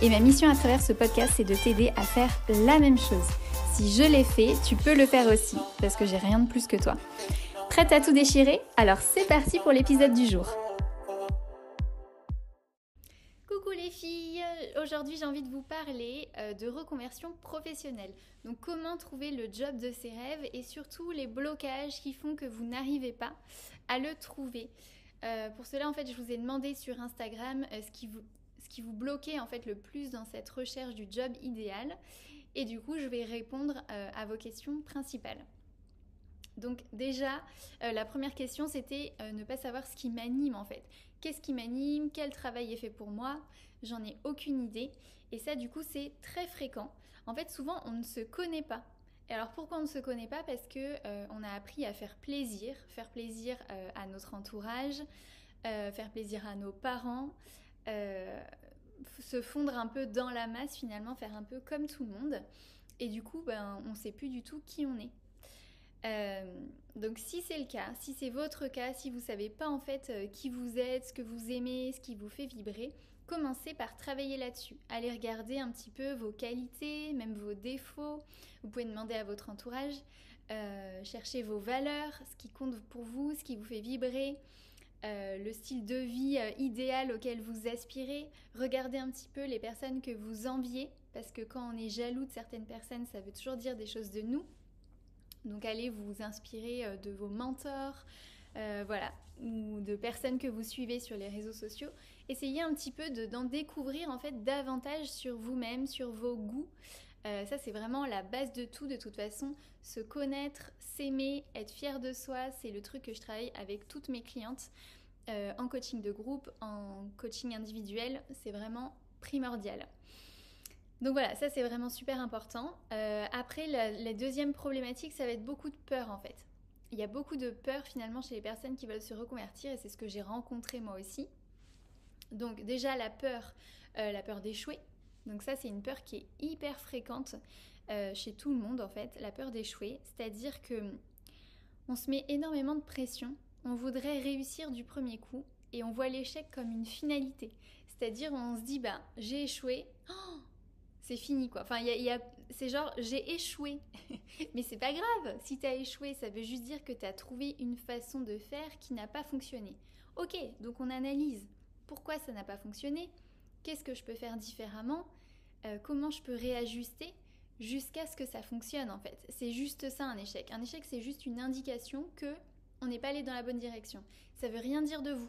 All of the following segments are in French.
Et ma mission à travers ce podcast, c'est de t'aider à faire la même chose. Si je l'ai fait, tu peux le faire aussi, parce que j'ai rien de plus que toi. Prête à tout déchirer? Alors c'est parti pour l'épisode du jour. Coucou les filles Aujourd'hui j'ai envie de vous parler euh, de reconversion professionnelle. Donc comment trouver le job de ses rêves et surtout les blocages qui font que vous n'arrivez pas à le trouver? Euh, pour cela en fait je vous ai demandé sur Instagram euh, ce qui vous ce qui vous bloquait en fait le plus dans cette recherche du job idéal. Et du coup, je vais répondre euh, à vos questions principales. Donc déjà, euh, la première question, c'était euh, ne pas savoir ce qui m'anime en fait. Qu'est-ce qui m'anime? Quel travail est fait pour moi? J'en ai aucune idée. Et ça, du coup, c'est très fréquent. En fait, souvent, on ne se connaît pas. Et alors pourquoi on ne se connaît pas? Parce que on a appris à faire plaisir, faire plaisir à notre entourage, faire plaisir à nos parents, euh, se fondre un peu dans la masse finalement, faire un peu comme tout le monde. Et du coup, ben, on ne sait plus du tout qui on est. Euh, donc si c'est le cas, si c'est votre cas, si vous savez pas en fait euh, qui vous êtes, ce que vous aimez, ce qui vous fait vibrer, commencez par travailler là-dessus. Allez regarder un petit peu vos qualités, même vos défauts. Vous pouvez demander à votre entourage, euh, chercher vos valeurs, ce qui compte pour vous, ce qui vous fait vibrer. Euh, le style de vie euh, idéal auquel vous aspirez. Regardez un petit peu les personnes que vous enviez, parce que quand on est jaloux de certaines personnes, ça veut toujours dire des choses de nous. Donc allez vous inspirer euh, de vos mentors, voilà, ou de personnes que vous suivez sur les réseaux sociaux. Essayez un petit peu d'en découvrir en fait davantage sur vous-même, sur vos goûts. Ça, c'est vraiment la base de tout, de toute façon. Se connaître, s'aimer, être fier de soi, c'est le truc que je travaille avec toutes mes clientes. Euh, en coaching de groupe, en coaching individuel, c'est vraiment primordial. Donc voilà, ça c'est vraiment super important. Euh, après, la, deuxième problématique, ça va être beaucoup de peur en fait. Il y a beaucoup de peur finalement chez les personnes qui veulent se reconvertir et c'est ce que j'ai rencontré moi aussi. Donc déjà la peur, euh, la peur d'échouer. Donc ça c'est une peur qui est hyper fréquente chez tout le monde en fait, la peur d'échouer. C'est-à-dire que on se met énormément de pression on voudrait réussir du premier coup et on voit l'échec comme une finalité. C'est-à-dire on se dit, bah j'ai échoué, oh, c'est fini quoi. Enfin, y a, c'est genre j'ai échoué. Mais c'est pas grave, si tu as échoué, ça veut juste dire que tu as trouvé une façon de faire qui n'a pas fonctionné. Ok, donc on analyse pourquoi ça n'a pas fonctionné, qu'est-ce que je peux faire différemment, euh, comment je peux réajuster jusqu'à ce que ça fonctionne en fait. C'est juste ça un échec. Un échec, c'est juste une indication que on n'est pas allé dans la bonne direction. Ça veut rien dire de vous.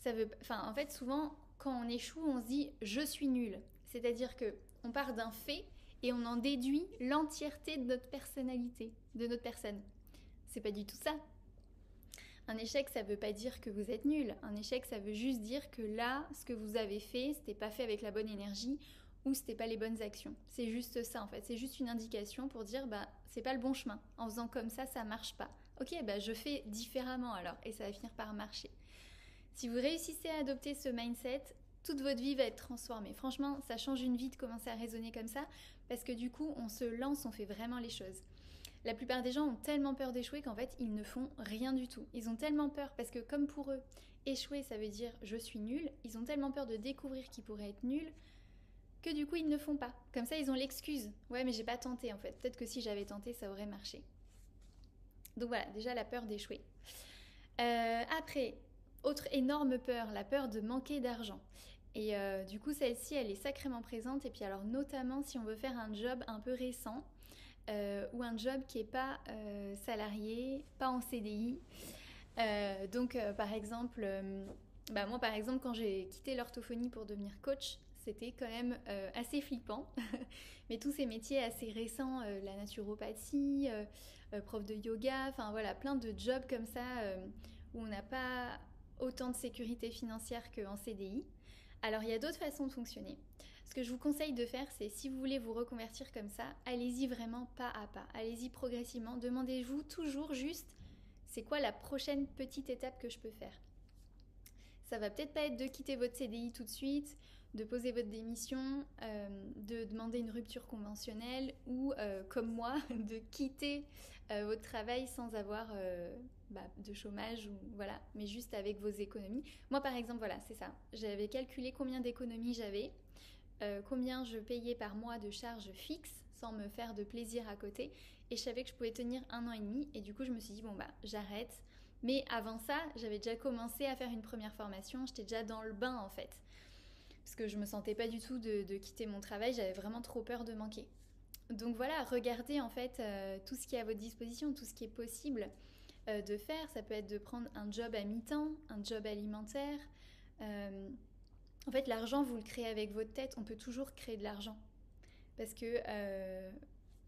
Ça veut, enfin, en fait, souvent, quand on échoue, on se dit je suis nul. C'est-à-dire que on part d'un fait et on en déduit l'entièreté de notre personnalité, de notre personne. C'est pas du tout ça. Un échec, ça veut pas dire que vous êtes nul. Un échec, ça veut juste dire que là, ce que vous avez fait, c'était pas fait avec la bonne énergie ou c'était pas les bonnes actions. C'est juste ça en fait. C'est juste une indication pour dire bah c'est pas le bon chemin. En faisant comme ça, ça marche pas ok, bah, je fais différemment alors, et ça va finir par marcher. Si vous réussissez à adopter ce mindset, toute votre vie va être transformée. Franchement, ça change une vie de commencer à raisonner comme ça, parce que du coup, on se lance, on fait vraiment les choses. La plupart des gens ont tellement peur d'échouer qu'en fait, ils ne font rien du tout. Ils ont tellement peur, parce que comme pour eux, échouer, ça veut dire je suis nul, ils ont tellement peur de découvrir qu'ils pourraient être nuls, que du coup, ils ne font pas. Comme ça, ils ont l'excuse. Ouais, mais j'ai pas tenté en fait. Peut-être que si j'avais tenté, ça aurait marché. Donc voilà, déjà la peur d'échouer. Euh, après, autre énorme peur, la peur de manquer d'argent. Et euh, du coup, celle-ci, elle est sacrément présente. Et puis alors, notamment si on veut faire un job un peu récent euh, ou un job qui n'est pas salarié, pas en CDI. donc, par exemple, bah, moi, par exemple, quand j'ai quitté l'orthophonie pour devenir coach, c'était quand même assez flippant. Mais tous ces métiers assez récents, la naturopathie, euh, prof de yoga, enfin voilà, plein de jobs comme ça euh, où on n'a pas autant de sécurité financière qu'en CDI. Alors il y a d'autres façons de fonctionner. ce que je vous conseille de faire, c'est si vous voulez vous reconvertir comme ça, allez-y vraiment pas à pas, allez-y progressivement. Demandez-vous toujours juste, c'est quoi la prochaine petite étape que je peux faire? Ça va peut-être pas être de quitter votre CDI tout de suite, de poser votre démission, euh, de demander une rupture conventionnelle ou, euh, comme moi, de quitter euh, votre travail sans avoir bah, de chômage ou voilà, mais juste avec vos économies. Moi, par exemple, voilà, c'est ça. J'avais calculé combien d'économies j'avais, combien je payais par mois de charges fixes sans me faire de plaisir à côté, et je savais que je pouvais tenir un an et demi. Et du coup, je me suis dit bon bah j'arrête. Mais avant ça, j'avais déjà commencé à faire une première formation. J'étais déjà dans le bain en fait parce que je me sentais pas du tout de, quitter mon travail, j'avais vraiment trop peur de manquer. Donc voilà, regardez en fait euh, tout ce qui est à votre disposition, tout ce qui est possible euh, de faire. Ça peut être de prendre un job à mi-temps, un job alimentaire. Euh, en fait, l'argent, vous le créez avec votre tête. On peut toujours créer de l'argent. Parce que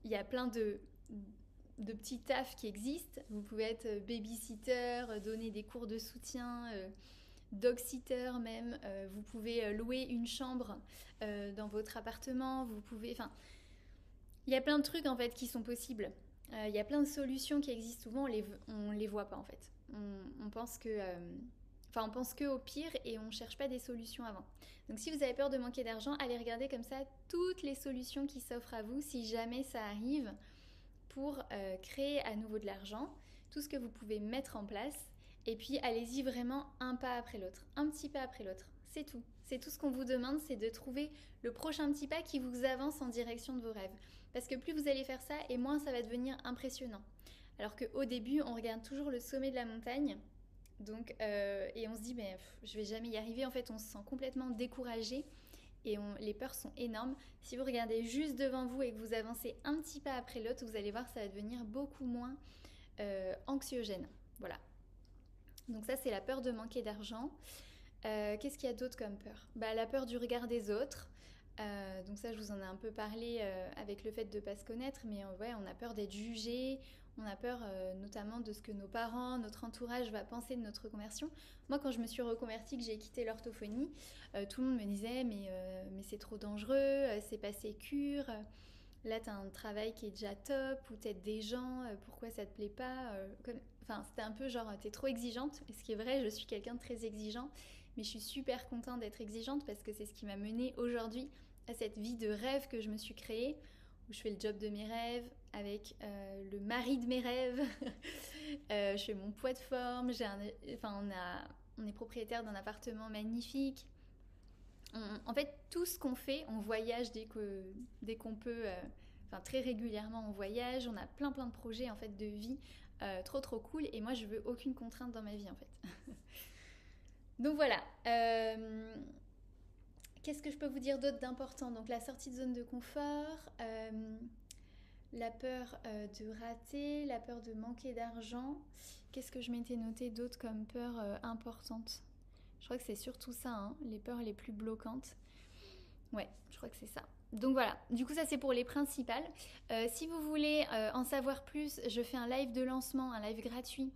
il y a plein de, de petits tafs qui existent. Vous pouvez être babysitter, donner des cours de soutien dog sitter même, euh, vous pouvez euh, louer une chambre euh, dans votre appartement, vous pouvez... Enfin, il y a plein de trucs en fait qui sont possibles. Il y a plein de solutions qui existent souvent, on les, les voit pas en fait. On, pense que... Enfin, on pense que au pire et on cherche pas des solutions avant. Donc, si vous avez peur de manquer d'argent, allez regarder comme ça toutes les solutions qui s'offrent à vous si jamais ça arrive pour créer à nouveau de l'argent, tout ce que vous pouvez mettre en place et puis allez-y vraiment un pas après l'autre, un petit pas après l'autre. C'est tout. C'est tout ce qu'on vous demande, c'est de trouver le prochain petit pas qui vous avance en direction de vos rêves. Parce que plus vous allez faire ça, et moins ça va devenir impressionnant. Alors qu'au début, on regarde toujours le sommet de la montagne. Donc, euh, et on se dit, mais je vais jamais y arriver. En fait, on se sent complètement découragé et les peurs sont énormes. Si vous regardez juste devant vous et que vous avancez un petit pas après l'autre, vous allez voir, ça va devenir beaucoup moins euh, anxiogène. Voilà, donc ça, c'est la peur de manquer d'argent. Euh, qu'est-ce qu'il y a d'autre comme peur? Bah, La peur du regard des autres. Euh, donc ça, je vous en ai un peu parlé euh, avec le fait de ne pas se connaître, mais ouais, on a peur d'être jugé, on a peur notamment de ce que nos parents, notre entourage va penser de notre reconversion. Moi, quand je me suis reconvertie, que j'ai quitté l'orthophonie, tout le monde me disait mais, mais c'est trop dangereux, c'est pas sécure, là tu as un travail qui est déjà top, ou t'aides des gens, pourquoi ça te plaît pas Enfin, c'était un peu genre, t'es trop exigeante. Ce qui est vrai, je suis quelqu'un de très exigeant. Mais je suis super contente d'être exigeante parce que c'est ce qui m'a menée aujourd'hui à cette vie de rêve que je me suis créée, où je fais le job de mes rêves avec euh, le mari de mes rêves. Euh, je fais mon poids de forme. Enfin, on, est propriétaire d'un appartement magnifique. en fait, tout ce qu'on fait, on voyage dès qu'on peut. Euh, enfin, très régulièrement, on voyage. On a plein plein de projets en fait de vie trop trop cool et moi je veux aucune contrainte dans ma vie en fait. Donc voilà. Euh, qu'est-ce que je peux vous dire d'autre d'important? Donc la sortie de zone de confort, euh, la peur de rater, la peur de manquer d'argent. Qu'est-ce que je m'étais noté d'autre comme peur importante? Je crois que c'est surtout ça, hein, les peurs les plus bloquantes. Ouais, je crois que c'est ça. Donc voilà, du coup ça c'est pour les principales. Euh, si vous voulez euh, en savoir plus, je fais un live de lancement, un live gratuit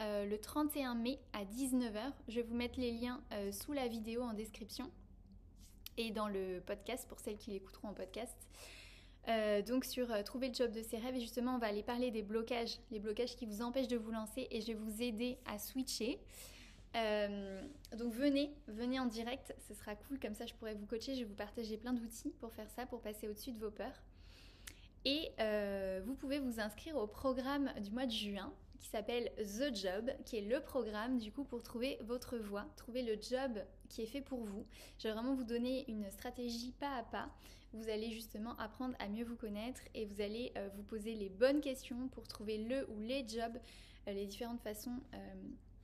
euh, le 31 mai à 19h. Je vais vous mettre les liens sous la vidéo en description et dans le podcast pour celles qui l'écouteront en podcast. donc sur trouver le job de ses rêves et justement on va aller parler des blocages, les blocages qui vous empêchent de vous lancer et je vais vous aider à switcher. Euh, donc venez, venez en direct, ce sera cool, comme ça je pourrais vous coacher, je vais vous partager plein d'outils pour faire ça, pour passer au-dessus de vos peurs. Et euh, vous pouvez vous inscrire au programme du mois de juin qui s'appelle The Job, qui est le programme du coup pour trouver votre voie, trouver le job qui est fait pour vous. Je vais vraiment vous donner une stratégie pas à pas. Vous allez justement apprendre à mieux vous connaître et vous allez euh, vous poser les bonnes questions pour trouver le ou les jobs, les différentes façons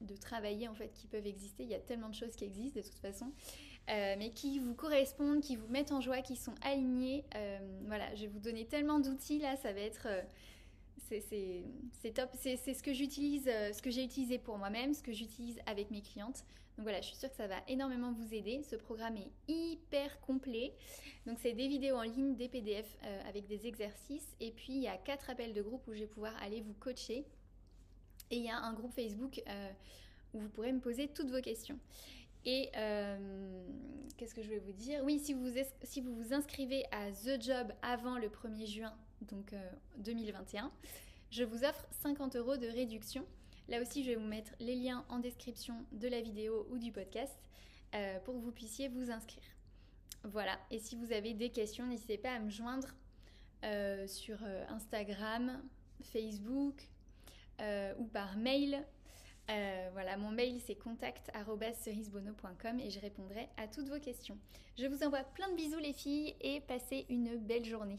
de travailler en fait qui peuvent exister. Il y a tellement de choses qui existent de toute façon, euh, mais qui vous correspondent, qui vous mettent en joie, qui sont alignés. Euh, voilà, je vais vous donner tellement d'outils là, ça va être euh, c'est top. C'est ce que j'utilise, ce que j'ai utilisé pour moi-même, ce que j'utilise avec mes clientes. Donc voilà, je suis sûre que ça va énormément vous aider. Ce programme est hyper complet. Donc c'est des vidéos en ligne, des PDF avec des exercices, et puis il y a quatre appels de groupe où je vais pouvoir aller vous coacher et il y a un groupe Facebook euh, où vous pourrez me poser toutes vos questions. Et qu'est-ce que je vais vous dire? Oui, si vous, si vous vous inscrivez à The Job avant le 1er juin, donc 2021, je vous offre 50 euros de réduction. Là aussi, je vais vous mettre les liens en description de la vidéo ou du podcast pour que vous puissiez vous inscrire. Voilà, et si vous avez des questions, n'hésitez pas à me joindre euh, sur euh, Instagram, Facebook euh, ou par mail. voilà, mon mail c'est contact.cerisebono.com et je répondrai à toutes vos questions. Je vous envoie plein de bisous les filles et passez une belle journée.